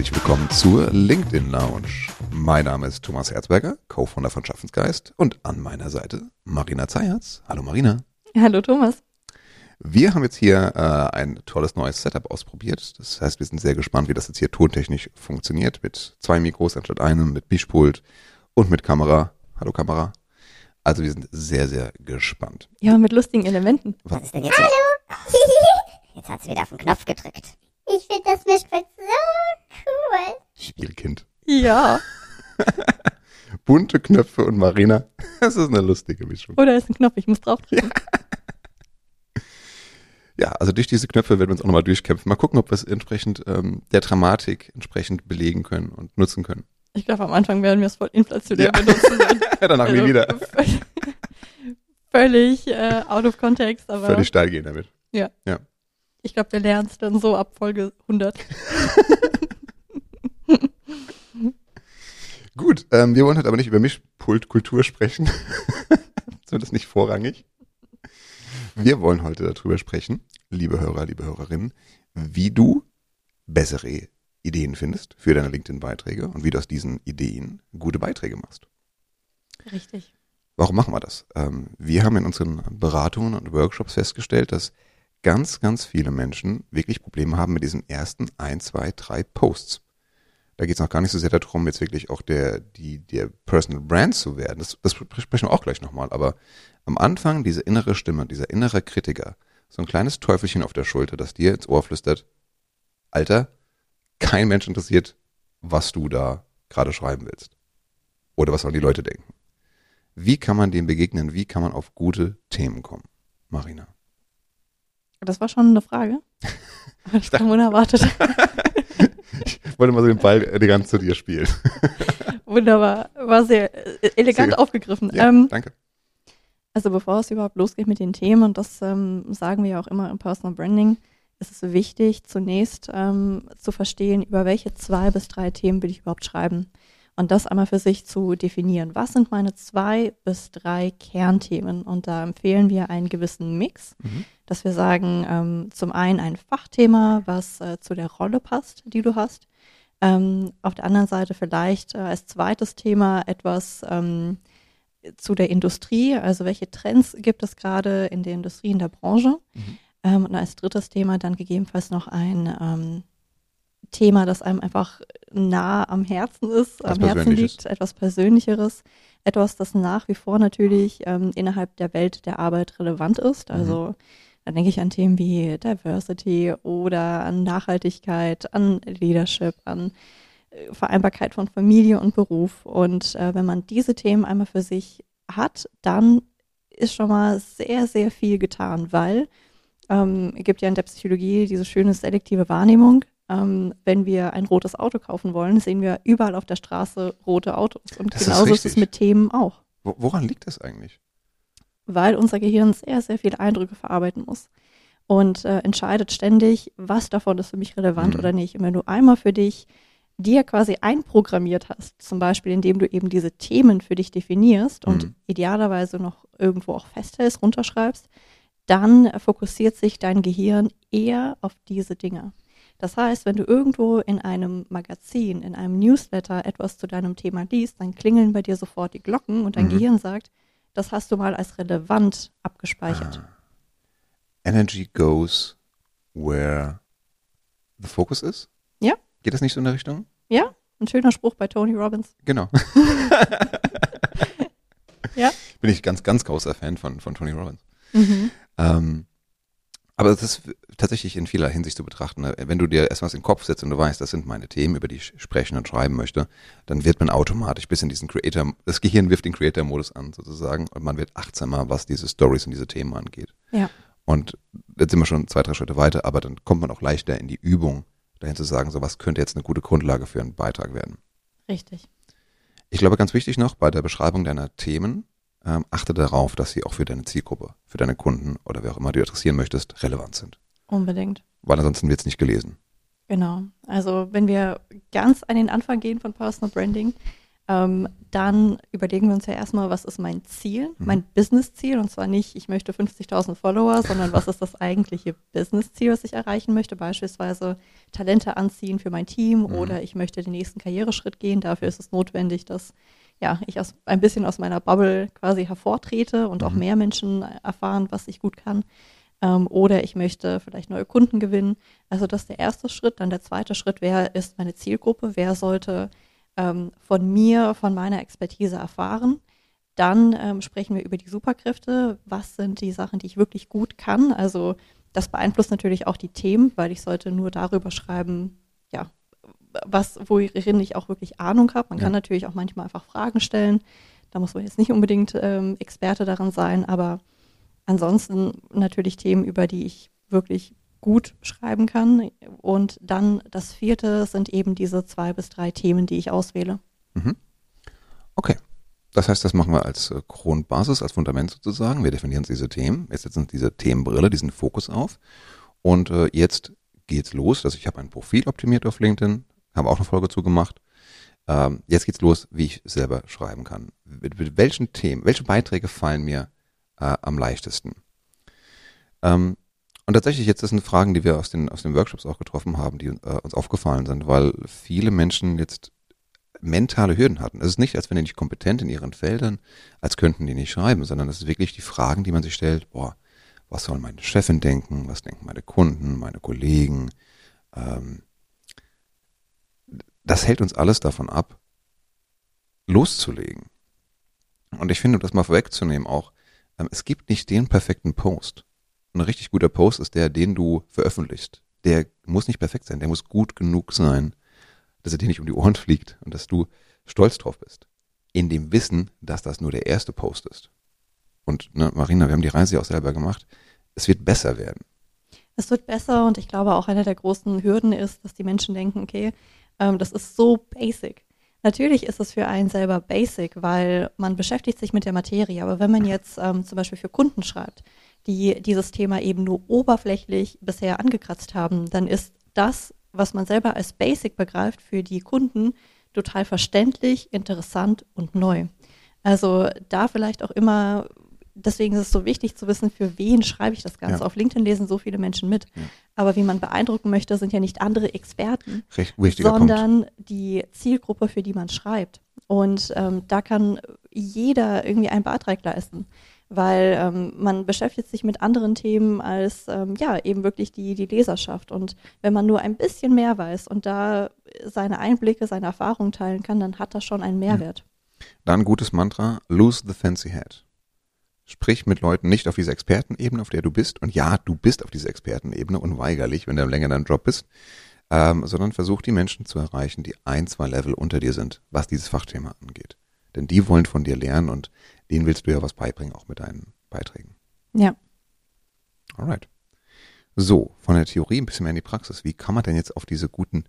herzlich willkommen zur LinkedIn Lounge. Mein Name ist Thomas Herzberger, Co-Founder von Schaffensgeist und an meiner Seite Marina Zayatz. Hallo Marina. Hallo Thomas. Wir haben jetzt hier äh, ein tolles neues Setup ausprobiert. Das heißt, wir sind sehr gespannt, wie das jetzt hier tontechnisch funktioniert. Mit zwei Mikros anstatt einem, mit Mischpult und mit Kamera. Hallo Kamera. Also wir sind sehr, sehr gespannt. Ja, mit lustigen Elementen. Was ist denn jetzt? Hallo! Jetzt hat sie wieder auf den Knopf gedrückt. Ich finde das Mischpult so cool. Spielkind. Ja. Bunte Knöpfe und Marina. Das ist eine lustige Mischung. Oder ist ein Knopf, ich muss draufdrücken. Ja, also durch diese Knöpfe werden wir uns auch nochmal durchkämpfen. Mal gucken, ob wir es entsprechend ähm, der Dramatik entsprechend belegen können und nutzen können. Ich glaube, am Anfang werden wir es voll inflationär Ja. benutzen. Danach nie Also, wieder. Völlig, äh, out of context, aber Völlig steil gehen damit. ich glaube, wir lernen es dann so ab Folge 100. Gut, ähm, wir wollen heute aber nicht über Mischpultkultur sprechen. Zumindest nicht vorrangig. Wir wollen heute darüber sprechen, liebe Hörer, liebe Hörerinnen, wie du bessere Ideen findest für deine LinkedIn-Beiträge und wie du aus diesen Ideen gute Beiträge machst. Richtig. Warum machen wir das? Ähm, wir haben in unseren Beratungen und Workshops festgestellt, dass ganz, ganz viele Menschen wirklich Probleme haben mit diesen ersten ein, zwei, drei Posts. Da geht es noch gar nicht so sehr darum, jetzt wirklich auch der, die, der Personal Brand zu werden. Das, das sprechen wir auch gleich nochmal. Aber am Anfang diese innere Stimme, dieser innere Kritiker, so ein kleines Teufelchen auf der Schulter, das dir ins Ohr flüstert, Alter, kein Mensch interessiert, was du da gerade schreiben willst. Oder was sollen die Leute denken. Wie kann man dem begegnen? Wie kann man auf gute Themen kommen? Marina. Das war schon eine Frage. Das kam unerwartet. Ich wollte mal so den Ball elegant zu dir spielen. Wunderbar. War sehr äh, elegant Sehr aufgegriffen. Ja, ähm, danke. Also bevor es überhaupt losgeht mit den Themen, und das ähm, sagen wir ja auch immer im Personal Branding, ist es wichtig, zunächst ähm, zu verstehen, über welche zwei bis drei Themen will ich überhaupt schreiben. Und das einmal für sich zu definieren. Was sind meine zwei bis drei Kernthemen? Und da empfehlen wir einen gewissen Mix, Mhm. dass wir sagen, ähm, zum einen ein Fachthema, was äh, zu der Rolle passt, die du hast. Ähm, auf der anderen Seite vielleicht äh, als zweites Thema etwas ähm, zu der Industrie, also welche Trends gibt es gerade in der Industrie, in der Branche. Mhm. Ähm, und als drittes Thema dann gegebenenfalls noch ein ähm, Thema, das einem einfach nah am Herzen ist, Was am Herzen liegt, etwas Persönlicheres, etwas, das nach wie vor natürlich ähm, innerhalb der Welt der Arbeit relevant ist. Also da denke ich an Themen wie Diversity oder an Nachhaltigkeit, an Leadership, an äh, Vereinbarkeit von Familie und Beruf. Und äh, wenn man diese Themen einmal für sich hat, dann ist schon mal sehr, sehr viel getan, weil ähm, es gibt ja in der Psychologie diese schöne selektive Wahrnehmung. Ähm, wenn wir ein rotes Auto kaufen wollen, sehen wir überall auf der Straße rote Autos. Und Das ist genauso ist, es richtig. mit Themen auch, Wo, woran liegt das eigentlich? weil unser Gehirn sehr, sehr viele Eindrücke verarbeiten muss und äh, entscheidet ständig, was davon ist für mich relevant Mhm. oder nicht. Und wenn du einmal für dich dir quasi einprogrammiert hast, zum Beispiel indem du eben diese Themen für dich definierst und Mhm. idealerweise noch irgendwo auch festhältst, runterschreibst, dann fokussiert sich dein Gehirn eher auf diese Dinge. Das heißt, wenn du irgendwo in einem Magazin, in einem Newsletter etwas zu deinem Thema liest, dann klingeln bei dir sofort die Glocken und dein Mhm. Gehirn sagt, das hast du mal als relevant abgespeichert. Ah. Energy goes where the focus is? Ja. Geht das nicht so in der Richtung? Ja, ein schöner Spruch bei Tony Robbins. Genau. Ja. Bin ich ganz, ganz großer Fan von, von Tony Robbins. Mhm. Ähm, aber das ist tatsächlich in vieler Hinsicht zu betrachten. ne? Wenn du dir erstmal was in den Kopf setzt und du weißt, das sind meine Themen, über die ich sprechen und schreiben möchte, dann wird man automatisch bis in diesen Creator, das Gehirn wirft den Creator-Modus an sozusagen und man wird achtsamer, was diese Stories und diese Themen angeht. Ja. Und jetzt sind wir schon zwei, drei Schritte weiter, aber dann kommt man auch leichter in die Übung, dahin zu sagen, so was könnte jetzt eine gute Grundlage für einen Beitrag werden. Richtig. Ich glaube, ganz wichtig noch bei der Beschreibung deiner Themen, ähm, achte darauf, dass sie auch für deine Zielgruppe, für deine Kunden oder wer auch immer du adressieren möchtest, relevant sind. Unbedingt. Weil ansonsten wird es nicht gelesen. Genau. Also wenn wir ganz an den Anfang gehen von Personal Branding, ähm, dann überlegen wir uns ja erstmal, was ist mein Ziel, Mhm. mein Business-Ziel. Und zwar nicht, ich möchte 50.000 Follower, sondern was ist das eigentliche Business-Ziel, was ich erreichen möchte. Beispielsweise Talente anziehen für mein Team Mhm. oder ich möchte den nächsten Karriereschritt gehen. Dafür ist es notwendig, dass ja, ich aus, ein bisschen aus meiner Bubble quasi hervortrete und auch Mhm. mehr Menschen erfahren, was ich gut kann. Ähm, oder ich möchte vielleicht neue Kunden gewinnen. Also das ist der erste Schritt. Dann der zweite Schritt, wer ist meine Zielgruppe? Wer sollte ähm, von mir, von meiner Expertise erfahren? Dann ähm, sprechen wir über die Superkräfte. Was sind die Sachen, die ich wirklich gut kann? Also das beeinflusst natürlich auch die Themen, weil ich sollte nur darüber schreiben, ja, was, worin ich auch wirklich Ahnung habe. Man Ja. kann natürlich auch manchmal einfach Fragen stellen. Da muss man jetzt nicht unbedingt ähm, Experte daran sein, aber ansonsten natürlich Themen, über die ich wirklich gut schreiben kann. Und dann das vierte sind eben diese zwei bis drei Themen, die ich auswähle. Mhm. Okay. Das heißt, das machen wir als äh, Grundbasis, als Fundament sozusagen. Wir definieren diese Themen. Wir setzen diese Themenbrille, diesen Fokus auf. Und äh, jetzt geht's los. Also ich habe ein Profil optimiert auf LinkedIn, habe auch eine Folge zugemacht. Ähm, jetzt geht's los, wie ich selber schreiben kann. Mit, mit welchen Themen, welche Beiträge fallen mir äh, am leichtesten? Ähm, und tatsächlich, jetzt das sind Fragen, die wir aus den, aus den Workshops auch getroffen haben, die äh, uns aufgefallen sind, weil viele Menschen jetzt mentale Hürden hatten. Es ist nicht, als wären die nicht kompetent in ihren Feldern, als könnten die nicht schreiben, sondern es ist wirklich die Fragen, die man sich stellt, boah, was soll meine Chefin denken, was denken meine Kunden, meine Kollegen. Ähm, das hält uns alles davon ab, loszulegen. Und ich finde, um das mal vorwegzunehmen auch, ähm, es gibt nicht den perfekten Post. Ein richtig guter Post ist der, den du veröffentlichst. Der muss nicht perfekt sein, der muss gut genug sein, dass er dir nicht um die Ohren fliegt und dass du stolz drauf bist. In dem Wissen, dass das nur der erste Post ist. Und ne, Marina, wir haben die Reise ja auch selber gemacht. Es wird besser werden. Es wird besser und ich glaube auch einer der großen Hürden ist, dass die Menschen denken, okay, ähm, das ist so basic. Natürlich ist es für einen selber basic, weil man beschäftigt sich mit der Materie. Aber wenn man jetzt ähm, zum Beispiel für Kunden schreibt, die dieses Thema eben nur oberflächlich bisher angekratzt haben, dann ist das, was man selber als basic begreift, für die Kunden total verständlich, interessant und neu. Also da vielleicht auch immer, deswegen ist es so wichtig zu wissen, für wen schreibe ich das Ganze. Ja. Auf LinkedIn lesen so viele Menschen mit. Ja. Aber wie man beeindrucken möchte, sind ja nicht andere Experten, Recht wichtiger Punkt. sondern die Zielgruppe, für die man schreibt. Und ähm, da kann jeder irgendwie einen Beitrag leisten, weil ähm, man beschäftigt sich mit anderen Themen als ähm, ja eben wirklich die, die Leserschaft. Und wenn man nur ein bisschen mehr weiß und da seine Einblicke, seine Erfahrungen teilen kann, dann hat das schon einen Mehrwert. Dann gutes Mantra, lose the fancy head. Sprich mit Leuten nicht auf dieser Expertenebene, auf der du bist. Und ja, du bist auf dieser Expertenebene unweigerlich, wenn du länger in deinem Job bist. Ähm, sondern versuch die Menschen zu erreichen, die ein, zwei Level unter dir sind, was dieses Fachthema angeht. Denn die wollen von dir lernen und denen willst du ja was beibringen, auch mit deinen Beiträgen. Ja. Alright. So, von der Theorie ein bisschen mehr in die Praxis. Wie kann man denn jetzt auf diese guten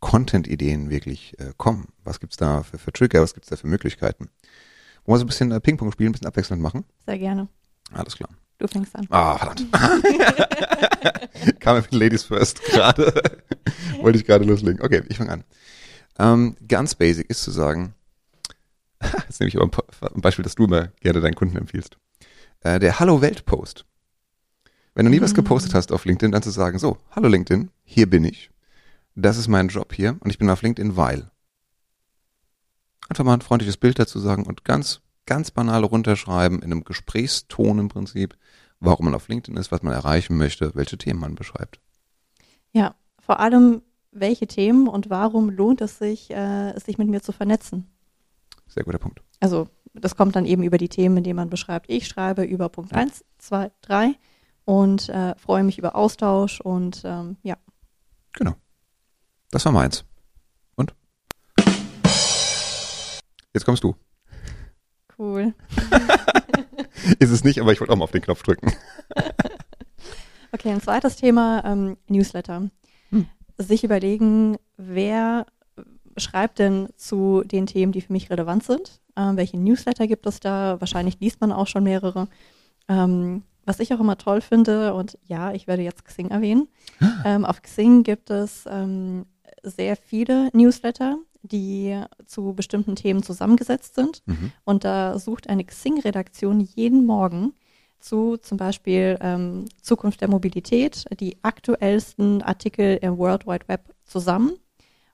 Content-Ideen wirklich äh, kommen? Was gibt's da für, für Trigger? Was gibt's da für Möglichkeiten? Wollen wir so ein bisschen äh, Ping-Pong spielen, ein bisschen abwechselnd machen? Sehr gerne. Alles klar. Du fängst an. Ah, verdammt. Kam mit Ladies First gerade. Wollte ich gerade loslegen. Okay, ich fange an. Ähm, ganz basic ist zu sagen, jetzt nehme ich aber ein Beispiel, das du immer gerne deinen Kunden empfiehlst. Äh, der Hallo Welt Post. Wenn du nie was Mhm. gepostet hast auf LinkedIn, dann zu sagen, so, hallo LinkedIn, hier bin ich. Das ist mein Job hier und ich bin auf LinkedIn, weil. Einfach mal ein freundliches Bild dazu sagen und ganz, ganz banal runterschreiben, in einem Gesprächston im Prinzip, warum man auf LinkedIn ist, was man erreichen möchte, welche Themen man beschreibt. Ja, vor allem, welche Themen und warum lohnt es sich, äh, sich mit mir zu vernetzen? Sehr guter Punkt. Also das kommt dann eben über die Themen, in denen man beschreibt. Ich schreibe über Punkt Ja. 1, 2, 3 und äh, freue mich über Austausch und ähm, ja. Genau. Das war meins. Jetzt kommst du. Cool. Ist es nicht, aber ich wollte auch mal auf den Knopf drücken. Okay, ein zweites Thema, ähm, Newsletter. Hm. Sich überlegen, wer schreibt denn zu den Themen, die für mich relevant sind? Ähm, welche Newsletter gibt es da? Wahrscheinlich liest man auch schon mehrere. Ähm, was ich auch immer toll finde, und ja, ich werde jetzt Xing erwähnen. Ähm, auf Xing gibt es ähm, sehr viele Newsletter, die zu bestimmten Themen zusammengesetzt sind. Mhm. Und da sucht eine Xing-Redaktion jeden Morgen zu zum Beispiel ähm, Zukunft der Mobilität die aktuellsten Artikel im World Wide Web zusammen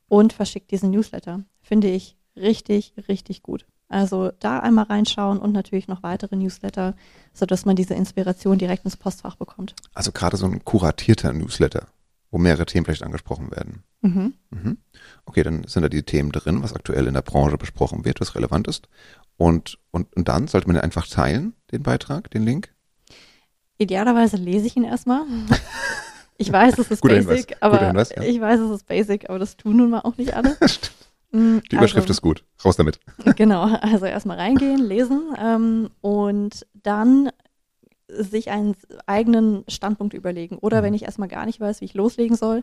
und verschickt diesen Newsletter. Finde ich richtig, richtig gut. Also da einmal reinschauen und natürlich noch weitere Newsletter, sodass man diese Inspiration direkt ins Postfach bekommt. Also gerade so ein kuratierter Newsletter, wo mehrere Themen vielleicht angesprochen werden. Mhm. Mhm. Okay, dann sind da die Themen drin, was aktuell in der Branche besprochen wird, was relevant ist. Und, und, und dann sollte man einfach teilen, den Beitrag, den Link. Idealerweise lese ich ihn erstmal. Ich weiß, es ist Guter basic, Hinweis. Aber Hinweis, ja. ich weiß, es ist basic, aber das tun nun mal auch nicht alle. Mm, Die Überschrift also, ist gut. Raus damit. Genau, also erstmal reingehen, lesen ähm, und dann sich einen eigenen Standpunkt überlegen. Oder Mhm. wenn ich erstmal gar nicht weiß, wie ich loslegen soll,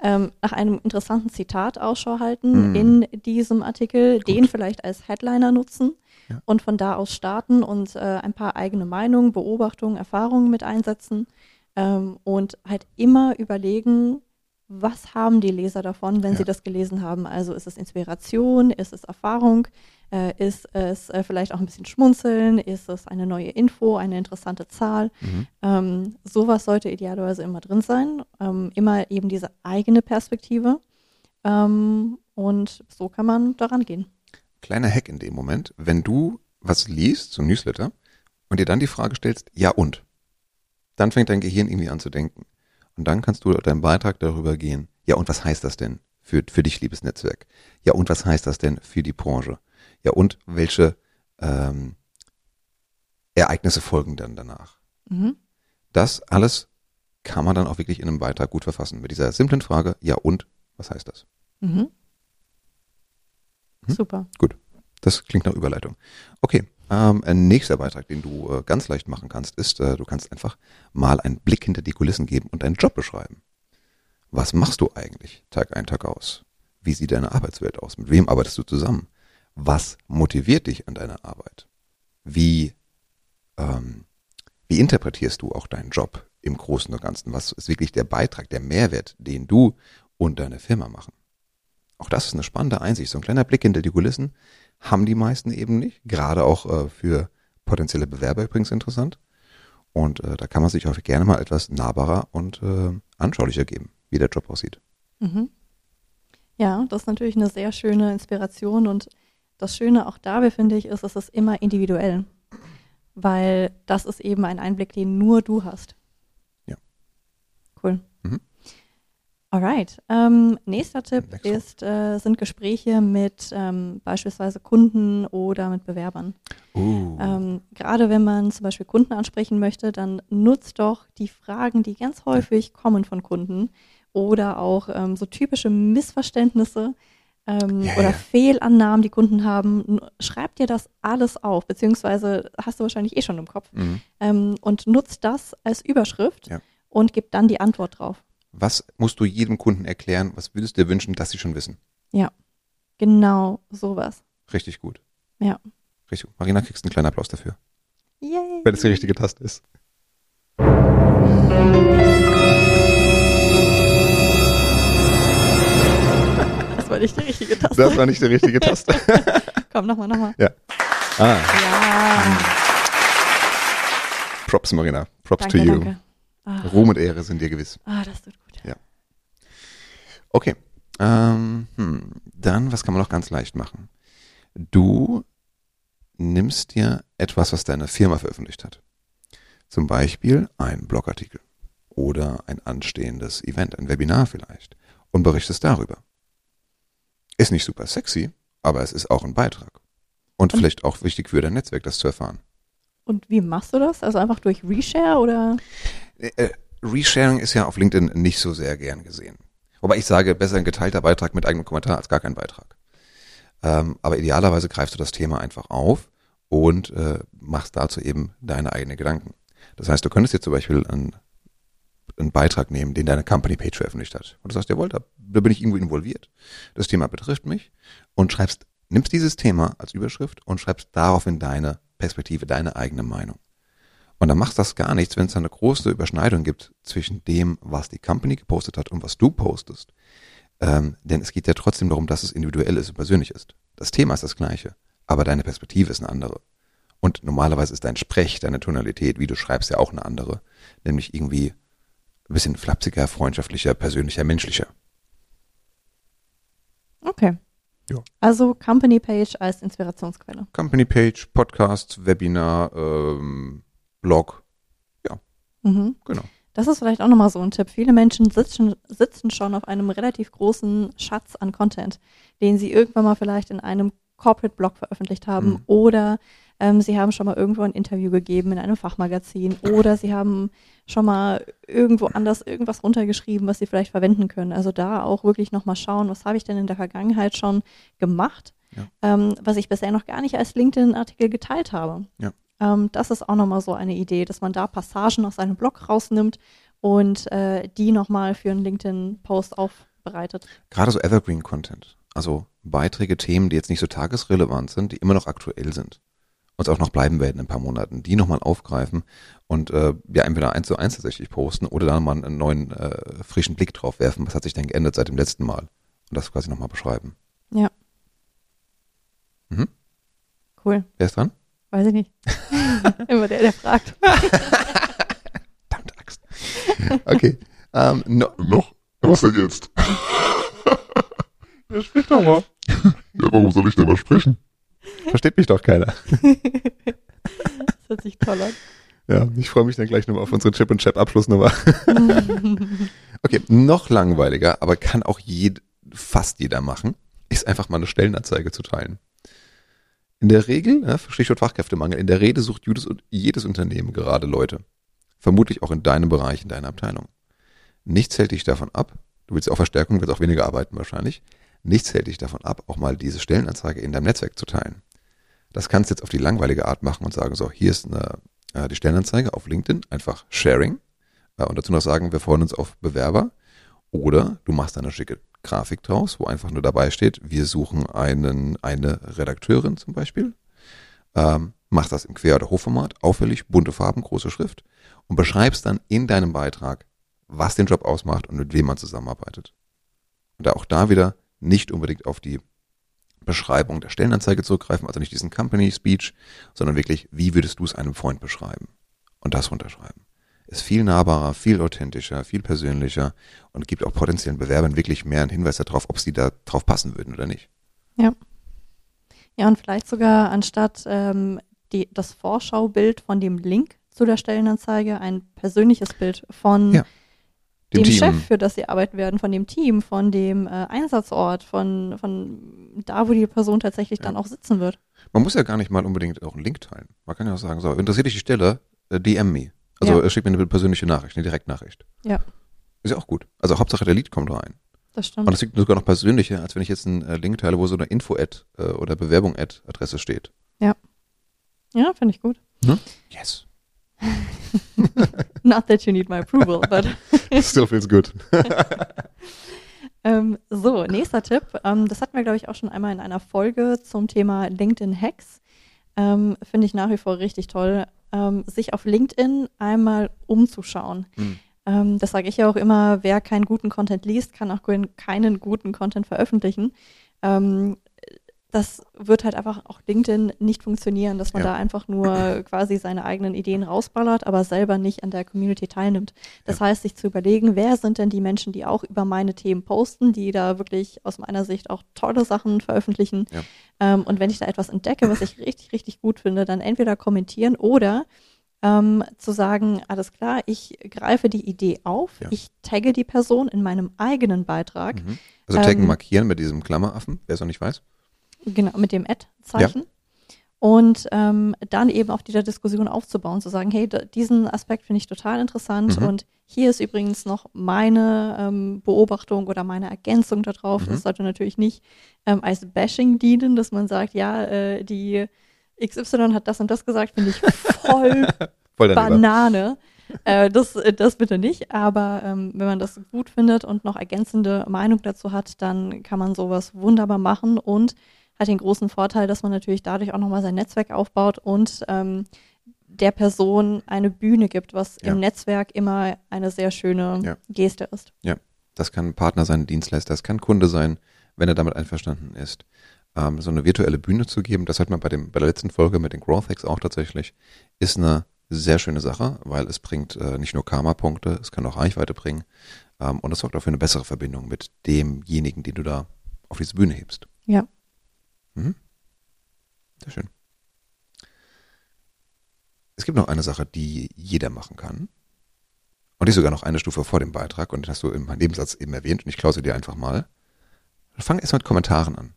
ähm, nach einem interessanten Zitat Ausschau halten Mhm. in diesem Artikel, den vielleicht als Headliner nutzen Ja. und von da aus starten und äh, ein paar eigene Meinungen, Beobachtungen, Erfahrungen mit einsetzen ähm, und halt immer überlegen, was haben die Leser davon, wenn Ja. sie das gelesen haben? Also ist es Inspiration, ist es Erfahrung, äh, ist es äh, vielleicht auch ein bisschen Schmunzeln, ist es eine neue Info, eine interessante Zahl? Mhm. Ähm, sowas sollte idealerweise immer drin sein, ähm, immer eben diese eigene Perspektive ähm, und so kann man daran gehen. Kleiner Hack in dem Moment, wenn du was liest, so ein Newsletter, und dir dann die Frage stellst, ja und? Dann fängt dein Gehirn irgendwie an zu denken. Und dann kannst du deinen Beitrag darüber gehen, ja und was heißt das denn für, für dich, liebes Netzwerk? Ja und was heißt das denn für die Branche? Ja und welche ähm, Ereignisse folgen dann danach? Mhm. Das alles kann man dann auch wirklich in einem Beitrag gut verfassen. Mit dieser simplen Frage, ja und, was heißt das? Mhm. Hm? Super. Das klingt nach Überleitung. Okay, ähm, ein nächster Beitrag, den du äh, ganz leicht machen kannst, ist, äh, du kannst einfach mal einen Blick hinter die Kulissen geben und deinen Job beschreiben. Was machst du eigentlich Tag ein, Tag aus? Wie sieht deine Arbeitswelt aus? Mit wem arbeitest du zusammen? Was motiviert dich an deiner Arbeit? Wie, ähm, wie interpretierst du auch deinen Job im Großen und Ganzen? Was ist wirklich der Beitrag, der Mehrwert, den du und deine Firma machen? Auch das ist eine spannende Einsicht. So ein kleiner Blick hinter die Kulissen haben die meisten eben nicht. Gerade auch äh, für potenzielle Bewerber übrigens interessant. Und äh, da kann man sich auch gerne mal etwas nahbarer und äh, anschaulicher geben, wie der Job aussieht. Mhm. Ja, das ist natürlich eine sehr schöne Inspiration und das Schöne auch dabei finde ich ist, es ist immer individuell, weil das ist eben ein Einblick, den nur du hast. Ja. Cool. Mhm. Alright. Ähm, nächster Tipp Next ist, äh, sind Gespräche mit ähm, beispielsweise Kunden oder mit Bewerbern. Uh. Ähm, gerade wenn man zum Beispiel Kunden ansprechen möchte, dann nutzt doch die Fragen, die ganz häufig kommen von Kunden oder auch ähm, so typische Missverständnisse ähm, Ja, oder ja. Fehlannahmen, die Kunden haben. Schreib dir das alles auf, beziehungsweise hast du wahrscheinlich eh schon im Kopf Mhm. ähm, und nutzt das als Überschrift Ja. und gib dann die Antwort drauf. Was musst du jedem Kunden erklären? Was würdest du dir wünschen, dass sie schon wissen? Genau sowas. Richtig gut. Ja. Richtig gut. Marina, kriegst einen kleinen Applaus dafür. Yay. Wenn es die richtige Taste ist. War nicht die richtige Taste. Das war nicht die richtige Taste. Komm, nochmal, nochmal. ah, Ja. Props, Marina. Props Danke, to you. danke. Ah, Ruhm und Ehre sind dir gewiss. ah, das tut gut. Okay. Ähm, hm. Dann, was kann man noch ganz leicht machen? Du nimmst dir etwas, was deine Firma veröffentlicht hat. Zum Beispiel ein Blogartikel oder ein anstehendes Event, ein Webinar vielleicht und berichtest darüber. Ist nicht super sexy, aber es ist auch ein Beitrag. Und Und- vielleicht auch wichtig für dein Netzwerk, das zu erfahren. Und wie machst du das? Also einfach durch Reshare oder? Äh, äh, Resharing ist ja auf LinkedIn nicht so sehr gern gesehen. Wobei ich sage, besser ein geteilter Beitrag mit eigenem Kommentar als gar kein Beitrag. Ähm, aber idealerweise greifst du das Thema einfach auf und äh, machst dazu eben deine eigenen Gedanken. Das heißt, du könntest dir zum Beispiel einen, einen Beitrag nehmen, den deine Company-Page veröffentlicht hat. Und du sagst, jawohl, da, da bin ich irgendwo involviert. Das Thema betrifft mich. Und schreibst, nimmst dieses Thema als Überschrift und schreibst daraufhin deine Perspektive, deine eigene Meinung. Und dann macht das gar nichts, wenn es da eine große Überschneidung gibt zwischen dem, was die Company gepostet hat und was du postest. Ähm, denn es geht ja trotzdem darum, dass es individuell ist und persönlich ist. Das Thema ist das gleiche, aber deine Perspektive ist eine andere. Und normalerweise ist dein Sprech, deine Tonalität, wie du schreibst, ja auch eine andere. Nämlich irgendwie ein bisschen flapsiger, freundschaftlicher, persönlicher, menschlicher. Okay. Ja. Also Company Page als Inspirationsquelle. Company Page, Podcast, Webinar, ähm, Blog. Mhm. Genau. Das ist vielleicht auch nochmal so ein Tipp. Viele Menschen sitzen, sitzen schon auf einem relativ großen Schatz an Content, den sie irgendwann mal vielleicht in einem Corporate-Blog veröffentlicht haben Mhm. oder ähm, sie haben schon mal irgendwo ein Interview gegeben in einem Fachmagazin oder sie haben schon mal irgendwo anders irgendwas runtergeschrieben, was sie vielleicht verwenden können. Also da auch wirklich nochmal schauen, was habe ich denn in der Vergangenheit schon gemacht, Ja. ähm, was ich bisher noch gar nicht als LinkedIn-Artikel geteilt habe. Ja. Ähm, das ist auch nochmal so eine Idee, dass man da Passagen aus seinem Blog rausnimmt und äh, die nochmal für einen LinkedIn-Post aufbereitet. Gerade so Evergreen Content. Also Beiträge, Themen, die jetzt nicht so tagesrelevant sind, die immer noch aktuell sind. Und auch noch bleiben werden in ein paar Monaten, die nochmal aufgreifen und äh, ja entweder eins zu eins tatsächlich posten oder dann mal einen neuen äh, frischen Blick drauf werfen. Was hat sich denn geändert seit dem letzten Mal? Und das quasi nochmal beschreiben. Ja. Mhm. Cool. Wer ist dran? Weiß ich nicht. Immer der, der fragt. Verdammte Axt. Okay. Ähm, no, Noch? Was denn jetzt? ja, sprich doch mal. Ja, warum soll ich denn mal sprechen? Versteht mich doch keiner. Das hört sich toll an. Ja, ich freue mich dann gleich nochmal auf unsere Chip und Chap Abschlussnummer. Okay, noch langweiliger, aber kann auch jed, fast jeder machen, ist einfach mal eine Stellenanzeige zu teilen. In der Regel, ja, Stichwort Fachkräftemangel, in der Rede sucht jedes, jedes Unternehmen gerade Leute. Vermutlich auch in deinem Bereich, in deiner Abteilung. Nichts hält dich davon ab, du willst auch Verstärkung, willst auch weniger arbeiten wahrscheinlich, nichts hält dich davon ab, auch mal diese Stellenanzeige in deinem Netzwerk zu teilen. Das kannst du jetzt auf die langweilige Art machen und sagen, so, hier ist eine, äh, die Stellenanzeige auf LinkedIn, einfach Sharing. Äh, und dazu noch sagen, wir freuen uns auf Bewerber. Oder du machst eine schicke Grafik draus, wo einfach nur dabei steht, wir suchen einen, eine Redakteurin zum Beispiel. Ähm, machst das im Quer- oder Hochformat, auffällig, bunte Farben, große Schrift und beschreibst dann in deinem Beitrag, was den Job ausmacht und mit wem man zusammenarbeitet. Und auch da wieder nicht unbedingt auf die Beschreibung der Stellenanzeige zurückgreifen, also nicht diesen Company Speech, sondern wirklich, wie würdest du es einem Freund beschreiben? Und das runterschreiben. Ist viel nahbarer, viel authentischer, viel persönlicher und gibt auch potenziellen Bewerbern wirklich mehr einen Hinweis darauf, ob sie da drauf passen würden oder nicht. Ja, und vielleicht sogar anstatt ähm, die, das Vorschaubild von dem Link zu der Stellenanzeige ein persönliches Bild von Ja, dem, Team. Chef, für das sie arbeiten werden, von dem Team, von dem äh, Einsatzort, von, von da, wo die Person tatsächlich dann Ja. auch sitzen wird. Man muss ja gar nicht mal unbedingt auch einen Link teilen. Man kann ja auch sagen, so, interessiert dich die Stelle, äh, DM me. Also Ja. äh, schick mir eine persönliche Nachricht, eine Direktnachricht. Ja. Ist ja auch gut. Also Hauptsache der Lied kommt rein. Das Und stimmt. das liegt sogar noch persönlicher, als wenn ich jetzt einen äh, Link teile, wo so eine Info-Ad äh, oder Bewerbung-Ad-Adresse steht. Ja, finde ich gut. Yes. Not that you need my approval, but Still feels good. Ähm, so, nächster Tipp. Ähm, das hatten wir, glaube ich, auch schon einmal in einer Folge zum Thema LinkedIn-Hacks. Ähm, Finde ich nach wie vor richtig toll, ähm, sich auf LinkedIn einmal umzuschauen. Hm. Ähm, das sage ich ja auch immer, wer keinen guten Content liest, kann auch keinen guten Content veröffentlichen. Ähm, das wird halt einfach auch LinkedIn nicht funktionieren, dass man Ja. da einfach nur quasi seine eigenen Ideen rausballert, aber selber nicht an der Community teilnimmt. Das heißt, sich zu überlegen, wer sind denn die Menschen, die auch über meine Themen posten, die da wirklich aus meiner Sicht auch tolle Sachen veröffentlichen. Ja. Ähm, und wenn ich da etwas entdecke, was ich richtig, richtig gut finde, dann entweder kommentieren oder ähm, zu sagen, alles klar, ich greife die Idee auf, Ja. ich tagge die Person in meinem eigenen Beitrag, Mhm. Also taggen Ähm, markieren mit diesem Klammeraffen, wer es noch nicht weiß. Genau, mit dem Ad-Zeichen. Und ähm, dann eben auf dieser Diskussion aufzubauen, zu sagen, hey, diesen Aspekt finde ich total interessant Mhm. und hier ist übrigens noch meine ähm, Beobachtung oder meine Ergänzung darauf. Mhm. Das sollte natürlich nicht ähm, als Bashing dienen, dass man sagt, ja, äh, die XY hat das und das gesagt, finde ich voll Voll. Banane. äh, das, das bitte nicht, aber ähm, wenn man das gut findet und noch ergänzende Meinung dazu hat, dann kann man sowas wunderbar machen und hat den großen Vorteil, dass man natürlich dadurch auch nochmal sein Netzwerk aufbaut und ähm, der Person eine Bühne gibt, was Ja. im Netzwerk immer eine sehr schöne Ja. Geste ist. Das kann ein Partner sein, ein Dienstleister, das kann Kunde sein, wenn er damit einverstanden ist. Ähm, so eine virtuelle Bühne zu geben, das hat man bei, dem, bei der letzten Folge mit den Growth Hacks auch tatsächlich, ist eine sehr schöne Sache, weil es bringt äh, nicht nur Karma-Punkte, es kann auch Reichweite bringen ähm, und es sorgt auch für eine bessere Verbindung mit demjenigen, den du da auf diese Bühne hebst. Ja. Mhm. Sehr schön. Es gibt noch eine Sache, die jeder machen kann. Und die ist sogar noch eine Stufe vor dem Beitrag und den hast du im Nebensatz eben erwähnt und ich klaue sie dir einfach mal. Fang erst mit Kommentaren an.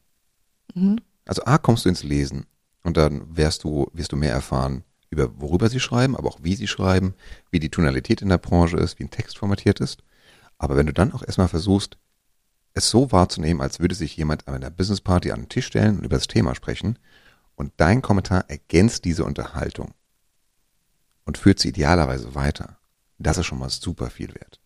Mhm. Also A, kommst du ins Lesen und dann wirst du, wirst du mehr erfahren über worüber sie schreiben, aber auch wie sie schreiben, wie die Tonalität in der Branche ist, wie ein Text formatiert ist. Aber wenn du dann auch erstmal versuchst, es so wahrzunehmen, als würde sich jemand an einer Business Party an den Tisch stellen und über das Thema sprechen und dein Kommentar ergänzt diese Unterhaltung und führt sie idealerweise weiter, das ist schon mal super viel wert.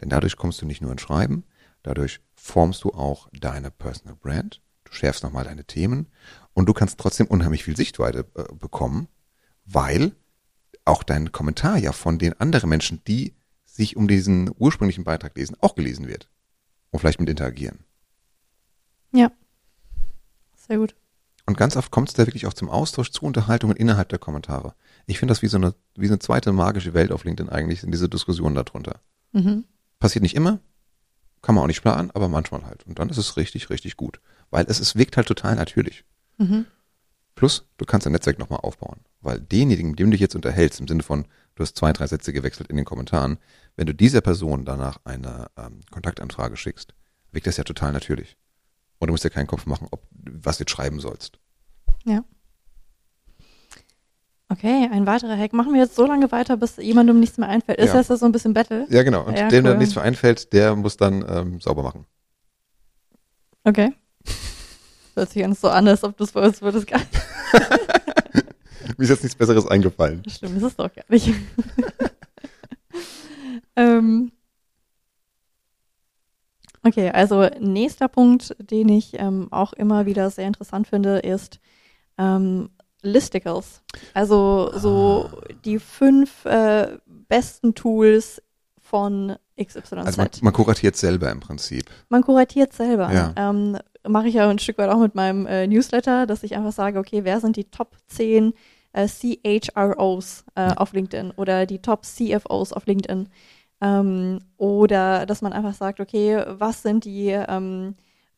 Denn dadurch kommst du nicht nur ins Schreiben, dadurch formst du auch deine Personal Brand, du schärfst nochmal deine Themen und du kannst trotzdem unheimlich viel Sichtweite äh, bekommen, weil auch dein Kommentar ja von den anderen Menschen, die sich um diesen ursprünglichen Beitrag lesen, auch gelesen wird. Und vielleicht mit interagieren. Ja. Sehr gut. Und ganz oft kommt es da wirklich auch zum Austausch, zu Unterhaltungen innerhalb der Kommentare. Ich finde das wie so eine, wie so eine zweite magische Welt auf LinkedIn eigentlich, sind diese Diskussionen darunter. Mhm. Passiert nicht immer, kann man auch nicht planen, aber manchmal halt. Und dann ist es richtig, richtig gut. Weil es, es wirkt halt total natürlich. Mhm. Plus, du kannst dein Netzwerk nochmal aufbauen. Weil denjenigen, mit dem du dich jetzt unterhältst, im Sinne von, du hast zwei, drei Sätze gewechselt in den Kommentaren, wenn du dieser Person danach eine ähm, Kontaktanfrage schickst, wirkt das ja total natürlich. Und du musst dir keinen Kopf machen, ob was du jetzt schreiben sollst. Ja. Okay, ein weiterer Hack. Machen wir jetzt so lange weiter, bis jemandem nichts mehr einfällt. Ist Ja. das so ein bisschen Battle? Ja, genau. Und Ja, dem, der cool. nichts mehr einfällt, der muss dann ähm, sauber machen. Okay. Hört sich ganz so an, als ob du es bei uns würdest. Mir ist jetzt nichts Besseres eingefallen. Schlimm ist es doch gar nicht. ähm, okay, also nächster Punkt, den ich ähm, auch immer wieder sehr interessant finde, ist ähm, Listicles. Also so die fünf äh, besten Tools von XYZ. Also man, man kuratiert selber im Prinzip. Man kuratiert selber. Ja. Ähm, Mache ich ja ein Stück weit auch mit meinem äh, Newsletter, dass ich einfach sage, okay, wer sind die Top 10 äh, CHROs äh, auf LinkedIn oder die Top CFOs auf LinkedIn? Ähm, oder dass man einfach sagt, okay, was sind die ähm,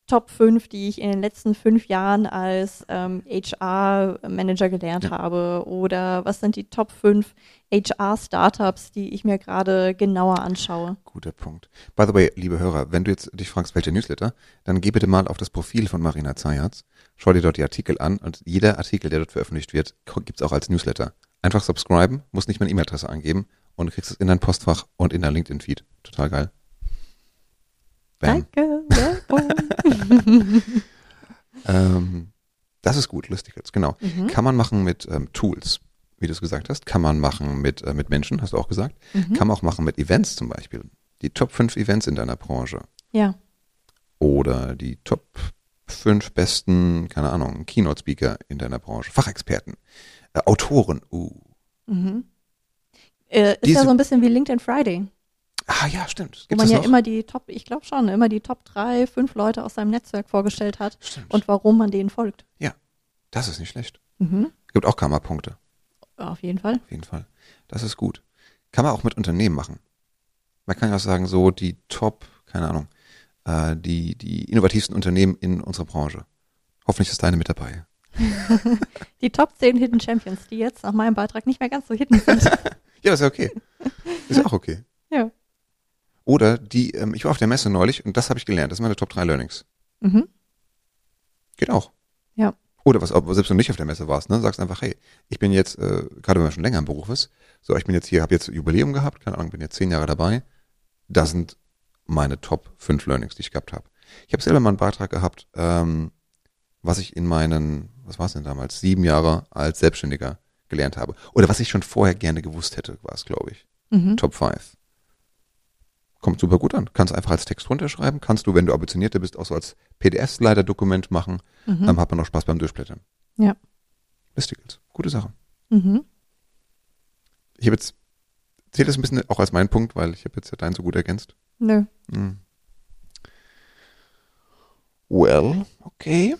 Top 5, die ich in den letzten fünf Jahren als ähm, HR-Manager gelernt Ja. habe? Oder was sind die Top 5 HR-Startups, die ich mir gerade genauer anschaue? Guter Punkt. By the way, liebe Hörer, wenn du jetzt dich fragst, welcher Newsletter, dann geh bitte mal auf das Profil von Marina Zayatz, schau dir dort die Artikel an und jeder Artikel, der dort veröffentlicht wird, gibt's auch als Newsletter. Einfach subscriben, musst nicht mal eine E-Mail-Adresse angeben und du kriegst es in dein Postfach und in dein LinkedIn-Feed. Total geil. Bam. Danke. Werbung. Ähm, das ist gut, lustig jetzt, genau. Mhm. Kann man machen mit ähm, Tools, wie du es gesagt hast. Kann man machen mit, äh, mit Menschen, hast du auch gesagt. Mhm. Kann man auch machen mit Events zum Beispiel. Die Top 5 Events in deiner Branche. Ja. Oder die Top 5 besten, keine Ahnung, Keynote-Speaker in deiner Branche. Fachexperten. Äh, Autoren. Uh. Mhm. Äh, ist Diese- ja so ein bisschen wie LinkedIn Friday, Ah ja, stimmt. wo Gibt man ja noch? immer die Top, ich glaube schon, immer die Top drei, fünf Leute aus seinem Netzwerk vorgestellt hat Stimmt. und warum man denen folgt. das ist nicht schlecht. Mhm. Gibt auch Karma-Punkte. Auf jeden Fall. Auf jeden Fall. Das ist gut. Kann man auch mit Unternehmen machen. Man kann ja auch sagen, so die Top, keine Ahnung, äh, die, die innovativsten Unternehmen in unserer Branche. Hoffentlich ist deine mit dabei. Die Top 10 Hidden Champions, die jetzt nach meinem Beitrag nicht mehr ganz so hidden sind. Ja, ist ja okay. Ist ja auch okay. ja. Oder die, ähm, ich war auf der Messe neulich und das habe ich gelernt. Das sind meine Top 3 Learnings. Mhm. Geht auch. Ja. Oder was, selbst wenn du nicht auf der Messe warst, ne, sagst einfach, hey, ich bin jetzt, äh, gerade wenn man schon länger im Beruf ist, so, ich bin jetzt hier, habe jetzt Jubiläum gehabt, keine Ahnung, bin jetzt zehn Jahre dabei. Das sind meine Top 5 Learnings, die ich gehabt habe. Ich habe selber mal einen Beitrag gehabt, ähm, was ich in meinen, was war es denn damals, sieben Jahre als Selbstständiger gelernt habe. Oder was ich schon vorher gerne gewusst hätte, war es, glaube ich. Mhm. Top 5. Kommt super gut an. Kannst einfach als Text runterschreiben. Kannst du, wenn du Ambitionierter bist, auch so als PDF-Slider-Dokument machen. Mhm. Dann hat man noch Spaß beim Durchblättern. Ja. Listicles. Gute Sache. Mhm. Ich habe jetzt, zählt das ein bisschen auch als mein Punkt, weil ich habe jetzt ja deinen so gut ergänzt. Nö. Hm. Well, okay.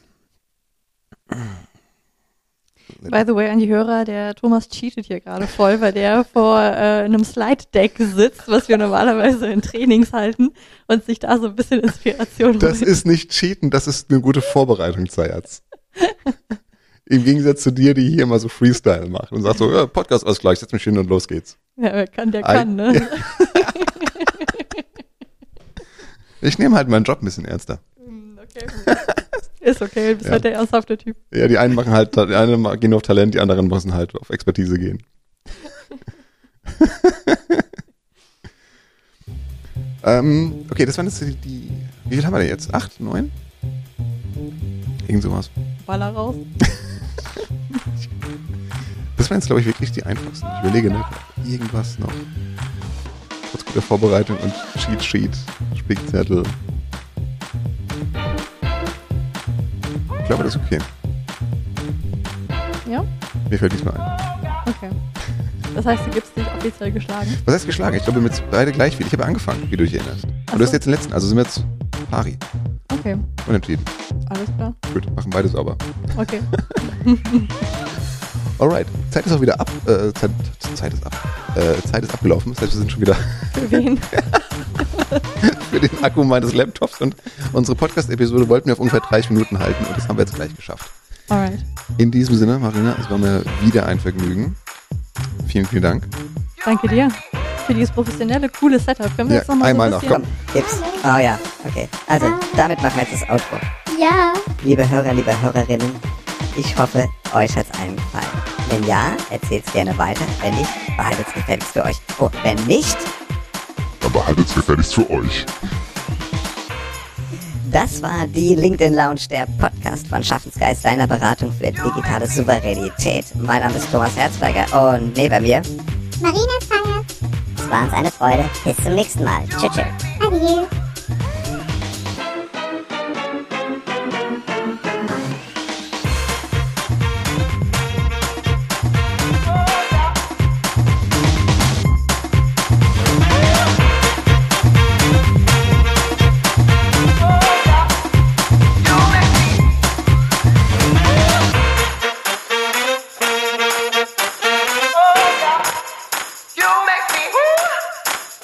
By the way, an die Hörer, der Thomas cheatet hier gerade voll, weil der vor äh, einem Slide-Deck sitzt, was wir normalerweise in Trainings halten und sich da so ein bisschen Inspiration Das holt. ist nicht Cheaten, das ist eine gute Vorbereitung, Zayatz. Im Gegensatz zu dir, die hier immer so Freestyle macht und sagt so, ja, Podcast-Ausgleich, setz mich hin und los geht's. Ja, wer kann, der Ei- kann, ne? Ich nehme halt meinen Job ein bisschen ernster. Hm, okay. Ist okay, du bist Ja. halt der ernsthafte Typ. Ja, die einen machen halt, die einen gehen auf Talent, die anderen müssen halt auf Expertise gehen. ähm, okay, das waren jetzt die, die, wie viel haben wir denn jetzt? Acht, neun? Irgend sowas. Baller raus. Das waren jetzt, glaube ich, wirklich die einfachsten. Ich überlege noch irgendwas noch. Trotz guter Vorbereitung und Cheat Sheet, Spickzettel. Ich glaube, das ist okay. Ja? Mir fällt diesmal ein. Okay. Das heißt, du gibst dich offiziell geschlagen. Was heißt geschlagen? Ich glaube, mit beide gleich viel. Ich habe angefangen, wie du dich erinnerst. Ach Und du hast so. jetzt den letzten, also sind wir jetzt pari. Okay, Unentschieden. alles klar. Gut, machen beide sauber. Okay. Alright. Zeit ist auch wieder ab. Äh, Zeit, Zeit ist ab. Äh, Zeit ist abgelaufen. Das heißt, wir sind schon wieder Für wen? für den Akku meines Laptops und unsere Podcast-Episode wollten wir auf ungefähr 30 Minuten halten und das haben wir jetzt gleich geschafft. Alright. In diesem Sinne, Marina, es war mir wieder ein Vergnügen. Vielen, vielen Dank. Danke dir für dieses professionelle, coole Setup. Können wir Ja, jetzt noch mal einmal so noch, ein komm. bisschen... Gibt's? Oh ja, okay. Also, damit machen wir jetzt das Outro. Ja. Liebe Hörer, liebe Hörerinnen, ich hoffe, euch hat's allen gefallen. Wenn ja, erzählt's gerne weiter. Wenn nicht, behaltet's gefälligst für euch. Oh, wenn nicht, Dann behaltet's gefälligst für euch. das war die LinkedIn Lounge, der Podcast von Schaffensgeist, deiner Beratung für digitale Souveränität. Mein Name ist Thomas Herzberger und neben mir Marina Zanger. es war uns eine Freude. Bis zum nächsten Mal. Tschüss. tschüss. Adieu.